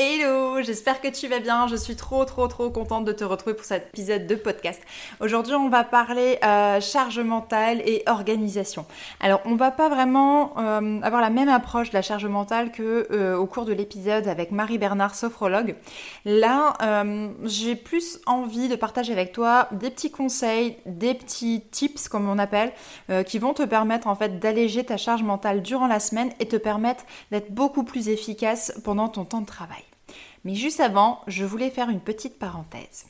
Hello, j'espère que tu vas bien. Je suis trop trop trop contente de te retrouver pour cet épisode de podcast. Aujourd'hui, on va parler euh, charge mentale et organisation. Alors, on va pas vraiment euh, avoir la même approche de la charge mentale que euh, au cours de l'épisode avec Marie Bernard, sophrologue. Là, j'ai plus envie de partager avec toi des petits conseils, des petits tips comme on appelle, qui vont te permettre en fait d'alléger ta charge mentale durant la semaine et te permettre d'être beaucoup plus efficace pendant ton temps de travail. Mais juste avant, je voulais faire une petite parenthèse.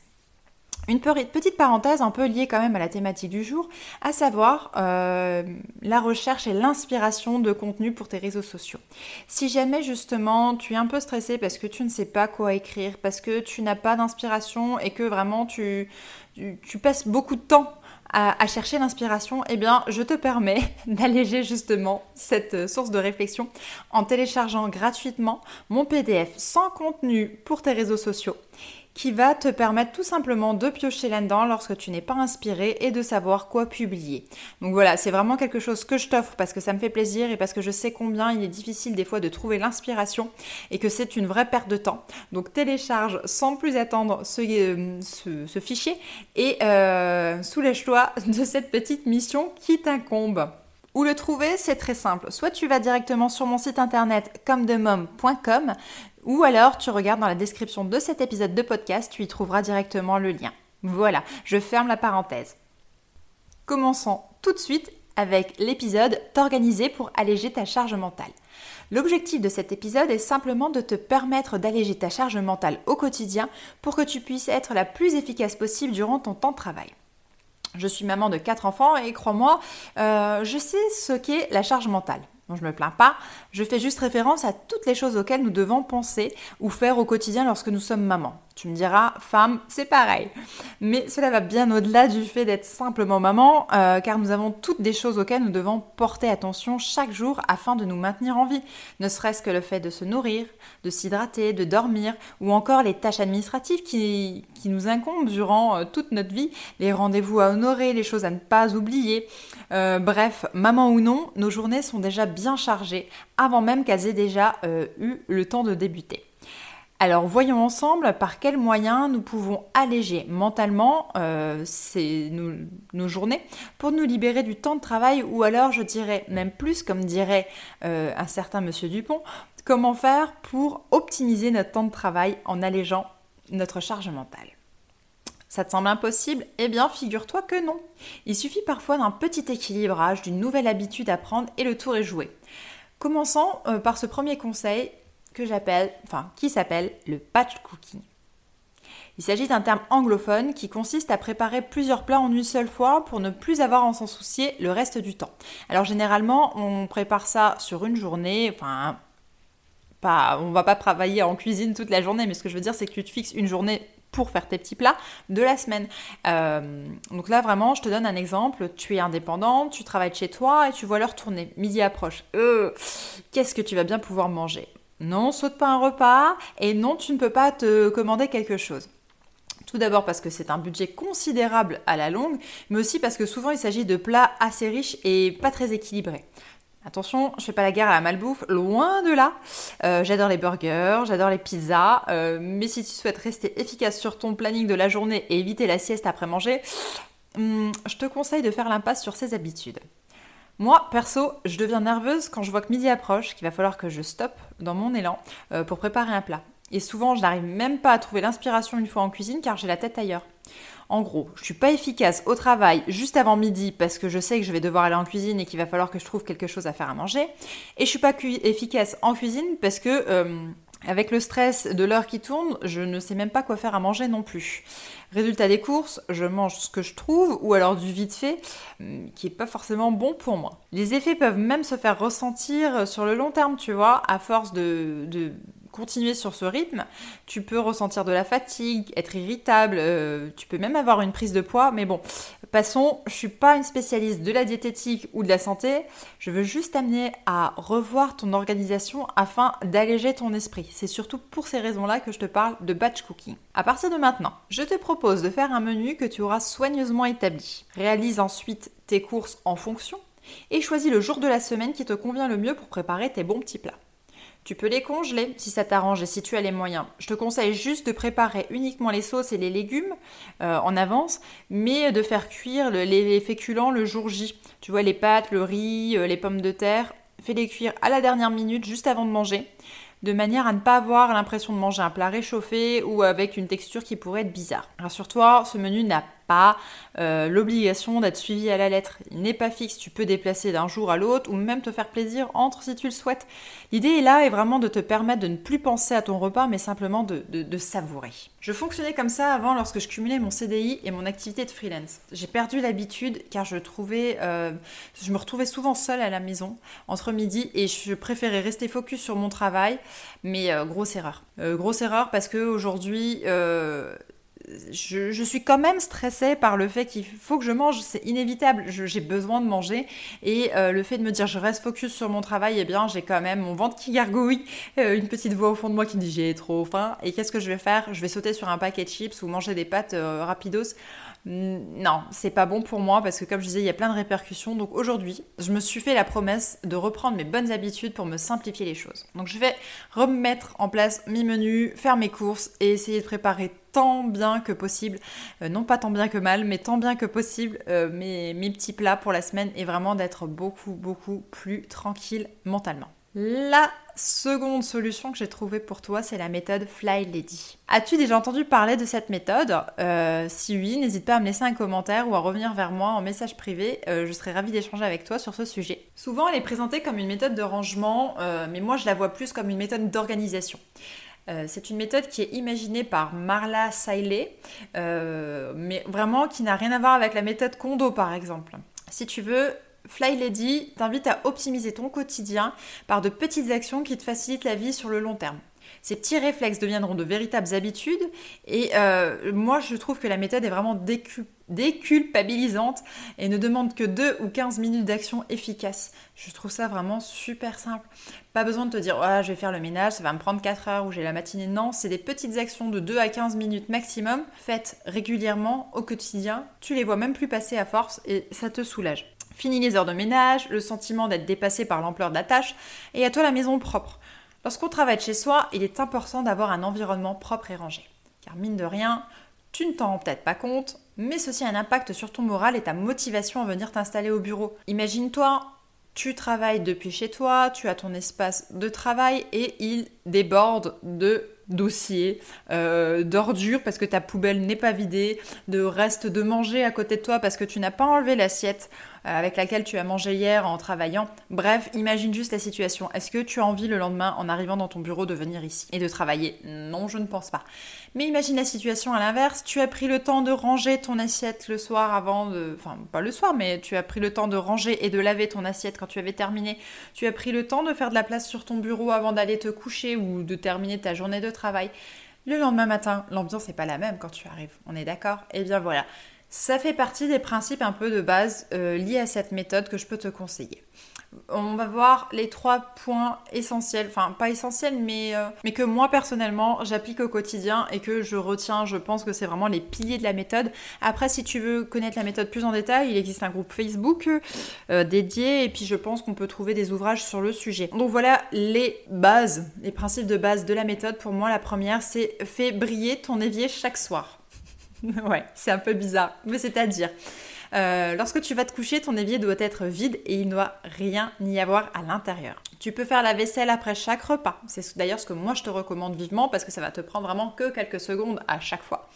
Une petite parenthèse un peu liée quand même à la thématique du jour, à savoir euh, la recherche et l'inspiration de contenu pour tes réseaux sociaux. Si jamais justement tu es un peu stressé parce que tu ne sais pas quoi écrire, parce que tu n'as pas d'inspiration et que vraiment tu, tu passes beaucoup de temps à, chercher l'inspiration, eh bien, je te permets d'alléger justement cette euh, source de réflexion en téléchargeant gratuitement mon PDF sans contenu pour tes réseaux sociaux qui va te permettre tout simplement de piocher là-dedans lorsque tu n'es pas inspiré et de savoir quoi publier. Donc voilà, c'est vraiment quelque chose que je t'offre parce que ça me fait plaisir et parce que je sais combien il est difficile des fois de trouver l'inspiration et que c'est une vraie perte de temps. Donc télécharge sans plus attendre ce, euh, fichier et euh, soulège-toi de cette petite mission qui t'incombe. Où le trouver, c'est très simple. Soit tu vas directement sur mon site internet comdemom.com, ou alors tu regardes dans la description de cet épisode de podcast, tu y trouveras directement le lien. Voilà, je ferme la parenthèse. Commençons tout de suite avec l'épisode T'organiser pour alléger ta charge mentale. L'objectif de cet épisode est simplement de te permettre d'alléger ta charge mentale au quotidien pour que tu puisses être la plus efficace possible durant ton temps de travail. Je suis maman de quatre enfants et crois-moi, euh, je sais ce qu'est la charge mentale. Je je me plains pas, je fais juste référence à toutes les choses auxquelles nous devons penser ou faire au quotidien lorsque nous sommes maman. Tu me diras, femme, c'est pareil. Mais cela va bien au-delà du fait d'être simplement maman, euh, car nous avons toutes des choses auxquelles nous devons porter attention chaque jour afin de nous maintenir en vie. Ne serait-ce que le fait de se nourrir, de s'hydrater, de dormir, ou encore les tâches administratives qui, qui nous incombent durant euh, toute notre vie, les rendez-vous à honorer, les choses à ne pas oublier. Euh, bref, maman ou non, nos journées sont déjà chargées avant même qu'elles aient déjà eu le temps de débuter. Alors voyons ensemble par quels moyens nous pouvons alléger mentalement euh, nos, journées pour nous libérer du temps de travail ou alors je dirais même plus comme dirait euh, un certain monsieur Dupont, comment faire pour optimiser notre temps de travail en allégeant notre charge mentale. Ça te semble impossible? Eh bien, figure-toi que non. Il suffit parfois d'un petit équilibrage, d'une nouvelle habitude à prendre et le tour est joué. Commençons euh, par ce premier conseil que j'appelle, enfin, qui s'appelle le patch cooking. Il s'agit d'un terme anglophone qui consiste à préparer plusieurs plats en une seule fois pour ne plus avoir à s'en soucier le reste du temps. Alors généralement, on prépare ça sur une journée, enfin pas, on va pas travailler en cuisine toute la journée, mais ce que je veux dire, c'est que tu te fixes une journée pour faire tes petits plats de la semaine. Euh, donc là, vraiment, je te donne un exemple. Tu es indépendante, tu travailles chez toi et tu vois l'heure tourner. Midi approche. Euh, qu'est-ce que tu vas bien pouvoir manger? Non, saute pas un repas et non, tu ne peux pas te commander quelque chose. Tout d'abord parce que c'est un budget considérable à la longue, mais aussi parce que souvent il s'agit de plats assez riches et pas très équilibrés. Attention, je fais pas la guerre à la malbouffe, loin de là. Euh, j'adore les burgers, j'adore les pizzas, euh, mais si tu souhaites rester efficace sur ton planning de la journée et éviter la sieste après manger, hmm, je te conseille de faire l'impasse sur ces habitudes. Moi, perso, je deviens nerveuse quand je vois que midi approche, qu'il va falloir que je stoppe dans mon élan euh, pour préparer un plat. Et souvent, je n'arrive même pas à trouver l'inspiration une fois en cuisine car j'ai la tête ailleurs. En gros, je suis pas efficace au travail juste avant midi parce que je sais que je vais devoir aller en cuisine et qu'il va falloir que je trouve quelque chose à faire à manger. Et je suis pas efficace en cuisine parce que euh, Avec le stress de l'heure qui tourne, je ne sais même pas quoi faire à manger non plus. Résultat des courses, je mange ce que je trouve ou alors du vite fait hum, qui n'est pas forcément bon pour moi. Les effets peuvent même se faire ressentir sur le long terme, tu vois, à force de continuer sur ce rythme, tu peux ressentir de la fatigue, être irritable, euh, tu peux même avoir une prise de poids. Mais bon, passons, je suis pas une spécialiste de la diététique ou de la santé. Je veux juste t'amener à revoir ton organisation afin d'alléger ton esprit. C'est surtout pour ces raisons-là que je te parle de batch cooking. À partir de maintenant, je te propose de faire un menu que tu auras soigneusement établi. Réalise ensuite tes courses en fonction et choisis le jour de la semaine qui te convient le mieux pour préparer tes bons petits plats. Tu peux les congeler si ça t'arrange et si tu as les moyens. Je te conseille juste de préparer uniquement les sauces et les légumes euh, en avance, mais de faire cuire les, féculents le jour J. Tu vois, les pâtes, le riz, euh, les pommes de terre, fais-les cuire à la dernière minute, juste avant de manger de manière à ne pas avoir l'impression de manger un plat réchauffé ou avec une texture qui pourrait être bizarre. Rassure-toi, ce menu n'a pas euh, l'obligation d'être suivi à la lettre. Il n'est pas fixe, tu peux déplacer d'un jour à l'autre ou même te faire plaisir entre si tu le souhaites. L'idée est là est vraiment de te permettre de ne plus penser à ton repas mais simplement de, savourer. Je fonctionnais comme ça avant lorsque je cumulais mon CDI et mon activité de freelance. J'ai perdu l'habitude car je trouvais, euh, je me retrouvais souvent seule à la maison entre midi et je préférais rester focus sur mon travail mais euh, grosse erreur. grosse erreur parce que aujourd'hui je, suis quand même stressée par le fait qu'il faut que je mange, c'est inévitable, j'ai besoin de manger. Et euh, le fait de me dire je reste focus sur mon travail, eh bien j'ai quand même mon ventre qui gargouille, euh, une petite voix au fond de moi qui dit j'ai trop faim. Et qu'est-ce que je vais faire? Je vais sauter sur un paquet de chips ou manger des pâtes euh, rapidos non, c'est pas bon pour moi parce que comme je disais, il y a plein de répercussions. Donc aujourd'hui, je me suis fait la promesse de reprendre mes bonnes habitudes pour me simplifier les choses. Donc je vais remettre en place mes menus, faire mes courses et essayer de préparer tant bien que possible, euh, non pas tant bien que mal, mais tant bien que possible euh, mes, mes petits plats pour la semaine et vraiment d'être beaucoup, beaucoup plus tranquille mentalement. La seconde solution que j'ai trouvée pour toi, c'est la méthode Fly Lady. As-tu déjà entendu parler de cette méthode? Euh, Si oui, n'hésite pas à me laisser un commentaire ou à revenir vers moi en message privé. Euh, je serais ravie d'échanger avec toi sur ce sujet. Souvent, elle est présentée comme une méthode de rangement, euh, mais moi, je la vois plus comme une méthode d'organisation. c'est une méthode qui est imaginée par Marla Sailey, mais vraiment qui n'a rien à voir avec la méthode Kondo par exemple. Si tu veux, Fly Lady t'invite à optimiser ton quotidien par de petites actions qui te facilitent la vie sur le long terme. Ces petits réflexes deviendront de véritables habitudes et euh, moi je trouve que la méthode est vraiment déculpabilisante et ne demande que 2 ou 15 minutes d'action efficace. Je trouve ça vraiment super simple. Pas besoin de te dire oh, je vais faire le ménage, ça va me prendre 4 heures ou j'ai la matinée. Non, c'est des petites actions de 2 à 15 minutes maximum faites régulièrement au quotidien. Tu les vois même plus passer à force et ça te soulage. Fini les heures de ménage, le sentiment d'être dépassé par l'ampleur de la tâche, et à toi la maison propre. Lorsqu'on travaille chez soi, il est important d'avoir un environnement propre et rangé. Car mine de rien, tu ne t'en rends peut-être pas compte, mais ceci a un impact sur ton moral et ta motivation à venir t'installer au bureau. Imagine-toi, tu travailles depuis chez toi, tu as ton espace de travail et il déborde de dossiers, euh, d'ordures parce que ta poubelle n'est pas vidée, de restes de manger à côté de toi parce que tu n'as pas enlevé l'assiette avec laquelle tu as mangé hier en travaillant. Bref, imagine juste la situation. Est-ce que tu as envie le lendemain, en arrivant dans ton bureau, de venir ici et de travailler? Non, je ne pense pas. Mais imagine la situation à l'inverse. Tu as pris le temps de ranger ton assiette le soir avant de... Enfin, pas le soir, mais tu as pris le temps de ranger et de laver ton assiette quand tu avais terminé. Tu as pris le temps de faire de la place sur ton bureau avant d'aller te coucher ou de terminer ta journée de travail. Le lendemain matin, l'ambiance n'est pas la même quand tu arrives. On est d'accord? Eh bien voilà. Ça fait partie des principes un peu de base euh, liés à cette méthode que je peux te conseiller. On va voir les trois points essentiels, enfin pas essentiels, mais, euh, mais que moi personnellement j'applique au quotidien et que je retiens, je pense que c'est vraiment les piliers de la méthode. Après, si tu veux connaître la méthode plus en détail, il existe un groupe Facebook euh, dédié et puis je pense qu'on peut trouver des ouvrages sur le sujet. Donc voilà les bases, les principes de base de la méthode. Pour moi, la première, c'est fais briller ton évier chaque soir. ouais, c'est un peu bizarre, mais c'est-à-dire, euh, lorsque tu vas te coucher, ton évier doit être vide et il ne doit rien y avoir à l'intérieur. Tu peux faire la vaisselle après chaque repas. C'est d'ailleurs ce que moi je te recommande vivement parce que ça va te prendre vraiment que quelques secondes à chaque fois.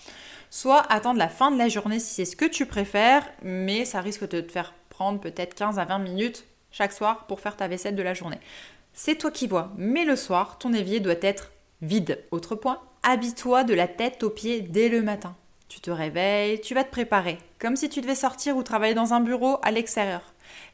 Soit attendre la fin de la journée si c'est ce que tu préfères, mais ça risque de te faire prendre peut-être 15 à 20 minutes chaque soir pour faire ta vaisselle de la journée. C'est toi qui vois, mais le soir, ton évier doit être vide. Autre point, habille-toi de la tête aux pieds dès le matin. Tu te réveilles, tu vas te préparer, comme si tu devais sortir ou travailler dans un bureau à l'extérieur.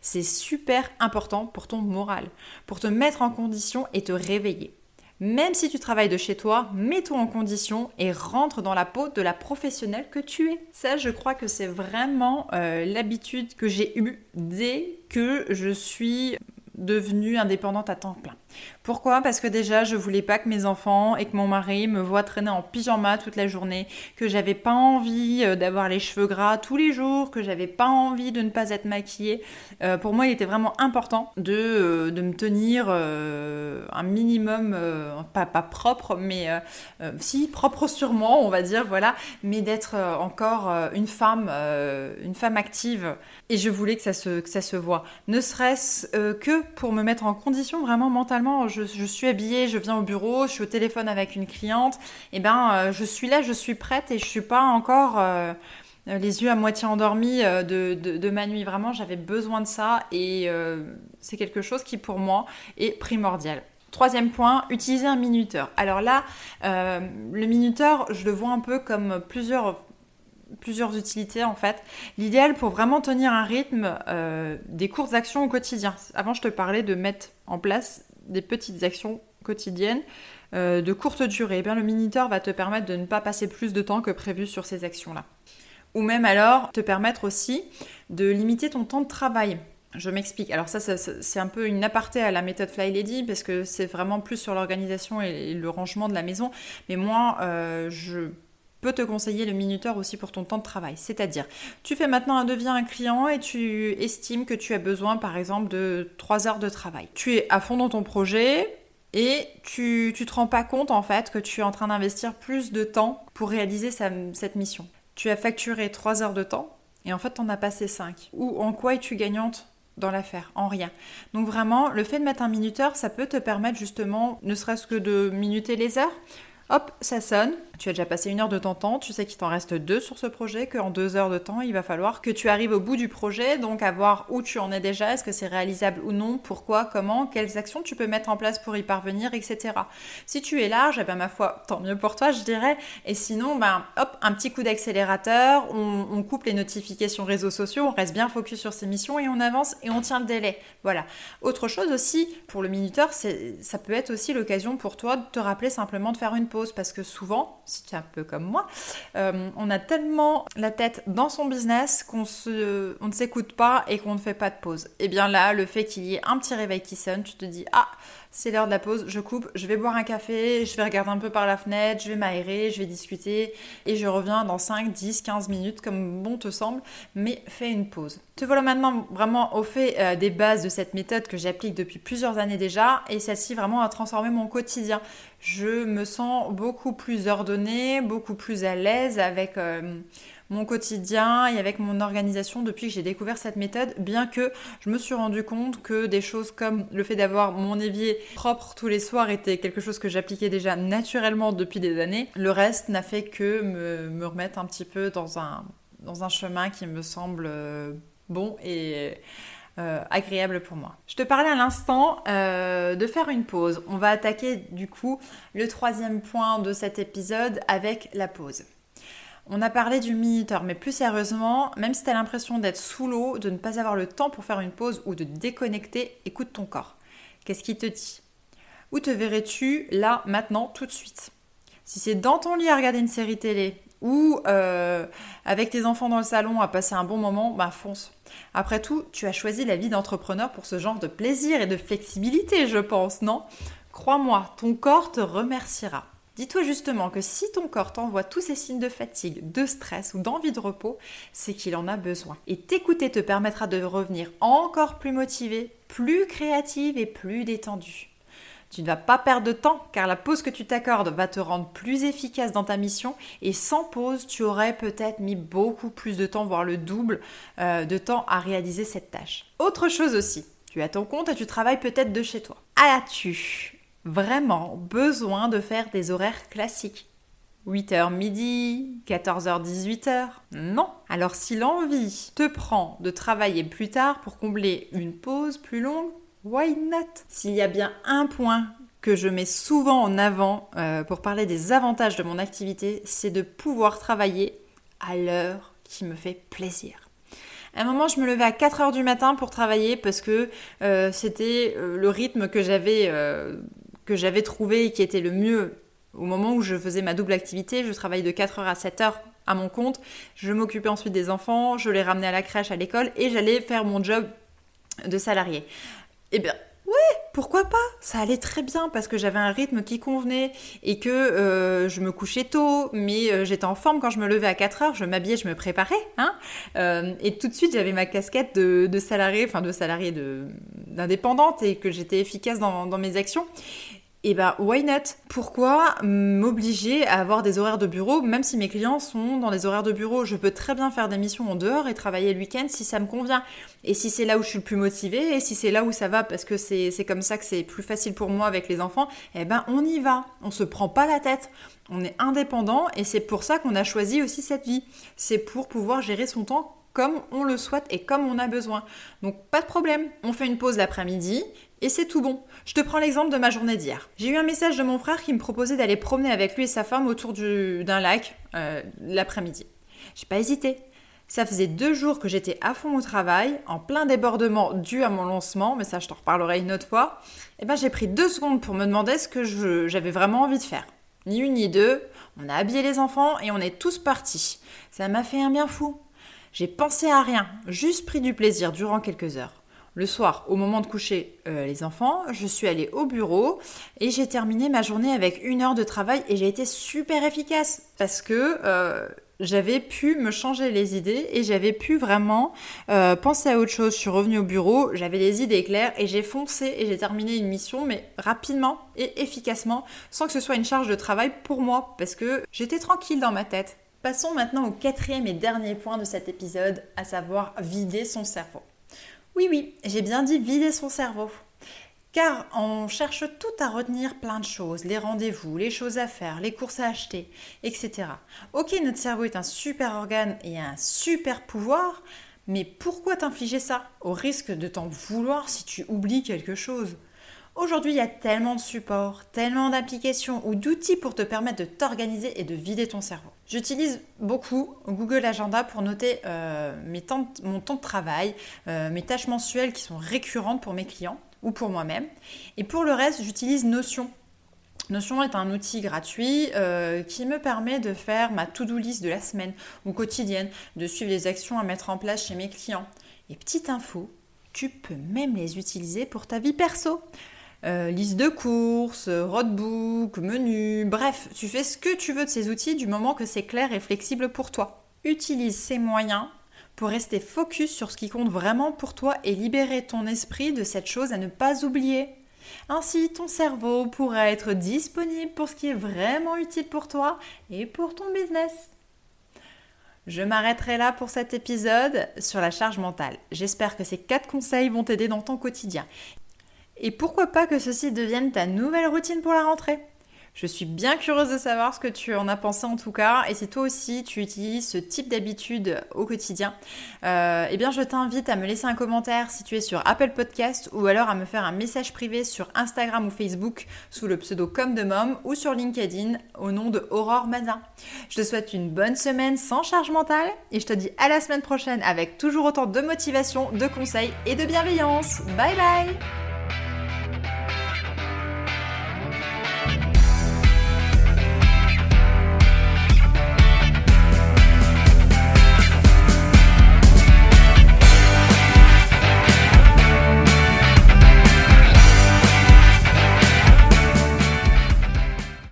C'est super important pour ton moral, pour te mettre en condition et te réveiller. Même si tu travailles de chez toi, mets-toi en condition et rentre dans la peau de la professionnelle que tu es. Ça, je crois que c'est vraiment euh, l'habitude que j'ai eue dès que je suis devenue indépendante à temps plein. Pourquoi? Parce que déjà, je voulais pas que mes enfants et que mon mari me voient traîner en pyjama toute la journée, que j'avais pas envie euh, d'avoir les cheveux gras tous les jours, que j'avais pas envie de ne pas être maquillée. Euh, pour moi, il était vraiment important de, euh, de me tenir un minimum, pas, pas propre, mais si propre sûrement, on va dire, voilà, mais d'être encore une femme, une femme active. Et je voulais que ça se, que ça se voit. Ne serait-ce que pour me mettre en condition vraiment je, suis habillée, je viens au bureau, je suis au téléphone avec une cliente, et eh ben euh, je suis là, je suis prête et je suis pas encore euh, les yeux à moitié endormis euh, de, ma nuit. Vraiment, j'avais besoin de ça et c'est quelque chose qui pour moi est primordial. Troisième point, utiliser un minuteur. Alors là, le minuteur, je le vois un peu comme plusieurs plusieurs utilités en fait. L'idéal pour vraiment tenir un rythme des courtes actions au quotidien. Avant, je te parlais de mettre en place des petites actions quotidiennes euh, de courte durée, eh bien, le Miniteur va te permettre de ne pas passer plus de temps que prévu sur ces actions-là. Ou même alors te permettre aussi de limiter ton temps de travail. Je m'explique. Alors ça, c'est un peu une aparté à la méthode Fly Lady parce que c'est vraiment plus sur l'organisation et, le rangement de la maison. Mais moi, euh, je peut te conseiller le minuteur aussi pour ton temps de travail. C'est-à-dire, tu fais maintenant un devis à un client et tu estimes que tu as besoin par exemple de 3 heures de travail. Tu es à fond dans ton projet et tu, tu te rends pas compte en fait que tu es en train d'investir plus de temps pour réaliser cette mission. Tu as facturé 3 heures de temps et en fait tu en as passé 5. Ou en quoi es-tu gagnante dans l'affaire, en rien. Donc vraiment, le fait de mettre un minuteur, ça peut te permettre justement, ne serait-ce que de minuter les heures, Hop, ça sonne. Tu as déjà passé une heure de ton temps, tu sais qu'il t'en reste deux sur ce projet, qu'en deux heures de temps, il va falloir que tu arrives au bout du projet, donc à voir où tu en es déjà, est-ce que c'est réalisable ou non, pourquoi, comment, quelles actions tu peux mettre en place pour y parvenir, etc. Si tu es large, eh ben, ma foi, tant mieux pour toi, je dirais. Et sinon, ben, hop, un petit coup d'accélérateur, on, coupe les notifications réseaux sociaux, on reste bien focus sur ses missions et on avance et on tient le délai. Voilà. Autre chose aussi, pour le minuteur, ça peut être aussi l'occasion pour toi de te rappeler simplement de faire une pause parce que souvent, si tu es un peu comme moi, euh, on a tellement la tête dans son business qu'on ne s'écoute pas et qu'on ne fait pas de pause. Et eh bien là, le fait qu'il y ait un petit réveil qui sonne, tu te dis ah c'est l'heure de la pause, je coupe, je vais boire un café, je vais regarder un peu par la fenêtre, je vais m'aérer, je vais discuter et je reviens dans 5, 10, 15 minutes comme bon te semble, mais fais une pause. Te voilà maintenant vraiment au fait euh, des bases de cette méthode que j'applique depuis plusieurs années déjà et celle-ci vraiment a transformé mon quotidien. Je me sens beaucoup plus ordonnée, beaucoup plus à l'aise avec... Euh, mon quotidien et avec mon organisation depuis que j'ai découvert cette méthode, bien que je me suis rendu compte que des choses comme le fait d'avoir mon évier propre tous les soirs était quelque chose que j'appliquais déjà naturellement depuis des années. Le reste n'a fait que me, remettre un petit peu dans un, chemin qui me semble euh, bon et euh, agréable pour moi. Je te parlais à l'instant euh, de faire une pause. On va attaquer du coup le troisième point de cet épisode avec la pause. On a parlé du minuteur, mais plus sérieusement, même si tu as l'impression d'être sous l'eau, de ne pas avoir le temps pour faire une pause ou de déconnecter, écoute ton corps. Qu'est-ce qu'il te dit? Où te verrais-tu là, maintenant, tout de suite? Si c'est dans ton lit à regarder une série télé ou euh, avec tes enfants dans le salon à passer un bon moment, bah fonce. Après tout, tu as choisi la vie d'entrepreneur pour ce genre de plaisir et de flexibilité, je pense, non? Crois-moi, ton corps te remerciera. Dis-toi justement que si ton corps t'envoie tous ces signes de fatigue, de stress ou d'envie de repos, c'est qu'il en a besoin. Et t'écouter te permettra de revenir encore plus motivé, plus créative et plus détendue. Tu ne vas pas perdre de temps car la pause que tu t'accordes va te rendre plus efficace dans ta mission et sans pause, tu aurais peut-être mis beaucoup plus de temps, voire le double euh, de temps à réaliser cette tâche. Autre chose aussi, tu as ton compte et tu travailles peut-être de chez toi. As-tu vraiment besoin de faire des horaires classiques 8h midi, 14h 18h Non. Alors si l'envie te prend de travailler plus tard pour combler une pause plus longue, why not? S'il y a bien un point que je mets souvent en avant euh, pour parler des avantages de mon activité, c'est de pouvoir travailler à l'heure qui me fait plaisir. À un moment, je me levais à 4 heures du matin pour travailler parce que euh, c'était euh, le rythme que j'avais que j'avais trouvé et qui était le mieux au moment où je faisais ma double activité. Je travaillais de 4 heures à 7 heures à mon compte. Je m'occupais ensuite des enfants, je les ramenais à la crèche, à l'école et j'allais faire mon job de salarié. Eh bien, Ouais, pourquoi pas? Ça allait très bien parce que j'avais un rythme qui convenait et que euh, je me couchais tôt, mais euh, j'étais en forme quand je me levais à 4 heures, je m'habillais, je me préparais. Hein euh, et tout de suite, j'avais ma casquette de, de salarié, enfin de salarié d'indépendante et que j'étais efficace dans mes actions. Et eh ben, why not? Pourquoi m'obliger à avoir des horaires de bureau, même si mes clients sont dans des horaires de bureau? Je peux très bien faire des missions en dehors et travailler le week-end si ça me convient. Et si c'est là où je suis le plus motivée, et si c'est là où ça va, parce que c'est comme ça que c'est plus facile pour moi avec les enfants, eh ben, on y va. On se prend pas la tête. On est indépendant et c'est pour ça qu'on a choisi aussi cette vie. C'est pour pouvoir gérer son temps comme on le souhaite et comme on a besoin. Donc pas de problème, on fait une pause l'après-midi et c'est tout bon. Je te prends l'exemple de ma journée d'hier. J'ai eu un message de mon frère qui me proposait d'aller promener avec lui et sa femme autour d'un lac euh, l'après-midi. J'ai pas hésité. Ça faisait deux jours que j'étais à fond au travail, en plein débordement dû à mon lancement, mais ça je t'en reparlerai une autre fois. Et eh ben j'ai pris deux secondes pour me demander ce que j'avais vraiment envie de faire. Ni une ni deux, on a habillé les enfants et on est tous partis. Ça m'a fait un bien fou. J'ai pensé à rien, juste pris du plaisir durant quelques heures. Le soir, au moment de coucher euh, les enfants, je suis allée au bureau et j'ai terminé ma journée avec une heure de travail et j'ai été super efficace parce que euh, j'avais pu me changer les idées et j'avais pu vraiment euh, penser à autre chose. Je suis revenue au bureau, j'avais les idées claires et j'ai foncé et j'ai terminé une mission, mais rapidement et efficacement, sans que ce soit une charge de travail pour moi, parce que j'étais tranquille dans ma tête. Passons maintenant au quatrième et dernier point de cet épisode, à savoir vider son cerveau. Oui, oui, j'ai bien dit vider son cerveau. Car on cherche tout à retenir plein de choses, les rendez-vous, les choses à faire, les courses à acheter, etc. Ok, notre cerveau est un super organe et un super pouvoir, mais pourquoi t'infliger ça Au risque de t'en vouloir si tu oublies quelque chose? Aujourd'hui, il y a tellement de supports, tellement d'applications ou d'outils pour te permettre de t'organiser et de vider ton cerveau. J'utilise beaucoup Google Agenda pour noter euh, mon temps de travail, euh, mes tâches mensuelles qui sont récurrentes pour mes clients ou pour moi-même. Et pour le reste, j'utilise Notion. Notion est un outil gratuit euh, qui me permet de faire ma to-do list de la semaine ou quotidienne, de suivre les actions à mettre en place chez mes clients. Et petite info, tu peux même les utiliser pour ta vie perso. Euh, liste de courses, roadbook, menu, bref, tu fais ce que tu veux de ces outils du moment que c'est clair et flexible pour toi. Utilise ces moyens pour rester focus sur ce qui compte vraiment pour toi et libérer ton esprit de cette chose à ne pas oublier. Ainsi, ton cerveau pourra être disponible pour ce qui est vraiment utile pour toi et pour ton business. Je m'arrêterai là pour cet épisode sur la charge mentale. J'espère que ces quatre conseils vont t'aider dans ton quotidien. Et pourquoi pas que ceci devienne ta nouvelle routine pour la rentrée je suis bien curieuse de savoir ce que tu en as pensé en tout cas. Et si toi aussi tu utilises ce type d'habitude au quotidien, euh, eh bien je t'invite à me laisser un commentaire si tu es sur Apple Podcast ou alors à me faire un message privé sur Instagram ou Facebook sous le pseudo Comme de Mom ou sur LinkedIn au nom de Aurore Mazin. Je te souhaite une bonne semaine sans charge mentale et je te dis à la semaine prochaine avec toujours autant de motivation, de conseils et de bienveillance. Bye bye